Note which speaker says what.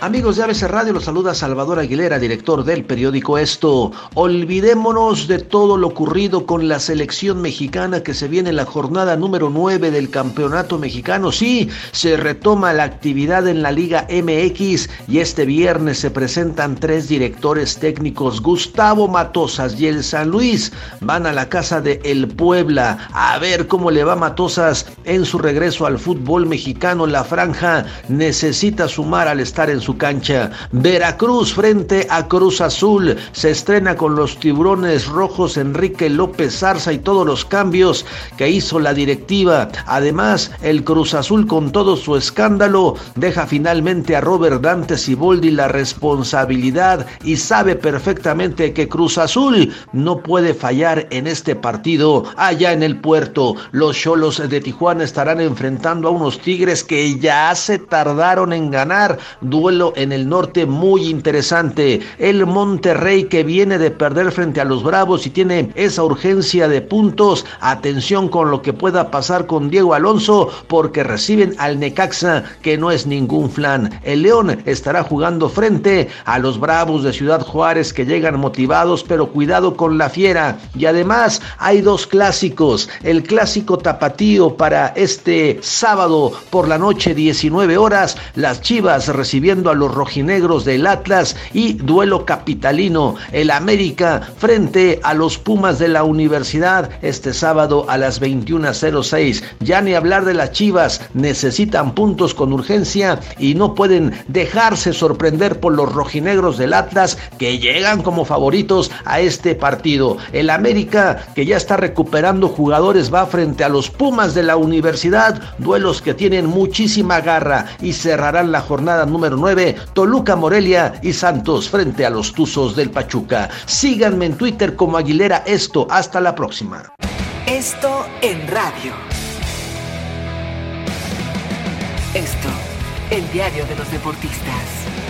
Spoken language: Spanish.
Speaker 1: Amigos de ABC Radio, los saluda Salvador Aguilera, director del periódico Esto. Olvidémonos de todo lo ocurrido con la selección mexicana que se viene en la jornada número 9 del Campeonato Mexicano. Sí, se retoma la actividad en la Liga MX y este viernes se presentan tres directores técnicos. Gustavo Matosas y el San Luis van a la casa de El Puebla a ver cómo le va Matosas en su regreso al fútbol mexicano. La franja necesita sumar al estar en su cancha. Veracruz frente a Cruz Azul. Se estrena con los tiburones rojos Enrique López Zarza y todos los cambios que hizo la directiva. Además, el Cruz Azul con todo su escándalo deja finalmente a Robert Dante Siboldi la responsabilidad y sabe perfectamente que Cruz Azul no puede fallar en este partido allá en el puerto. Los Cholos de Tijuana estarán enfrentando a unos Tigres que ya se tardaron en ganar. Duelo en el norte muy interesante. El Monterrey que viene de perder frente a los Bravos y tiene esa urgencia de puntos. Atención con lo que pueda pasar con Diego Alonso porque reciben al Necaxa que no es ningún flan. El León estará jugando frente a los Bravos de Ciudad Juárez que llegan motivados pero cuidado con la fiera. Y además hay dos clásicos. El clásico tapatío para este sábado por la noche 19 horas. Las Chivas recibiendo a los rojinegros del Atlas y duelo capitalino, el América frente a los Pumas de la Universidad este sábado a las 21.06. Ya ni hablar de las Chivas, necesitan puntos con urgencia y no pueden dejarse sorprender por los rojinegros del Atlas que llegan como favoritos a este partido. El América que ya está recuperando jugadores va frente a los Pumas de la Universidad, duelos que tienen muchísima garra y cerrarán la jornada número 9 Toluca Morelia y Santos frente a los Tuzos del Pachuca. Síganme en Twitter como Aguilera Esto. Hasta la próxima.
Speaker 2: Esto en radio. Esto, el diario de los deportistas.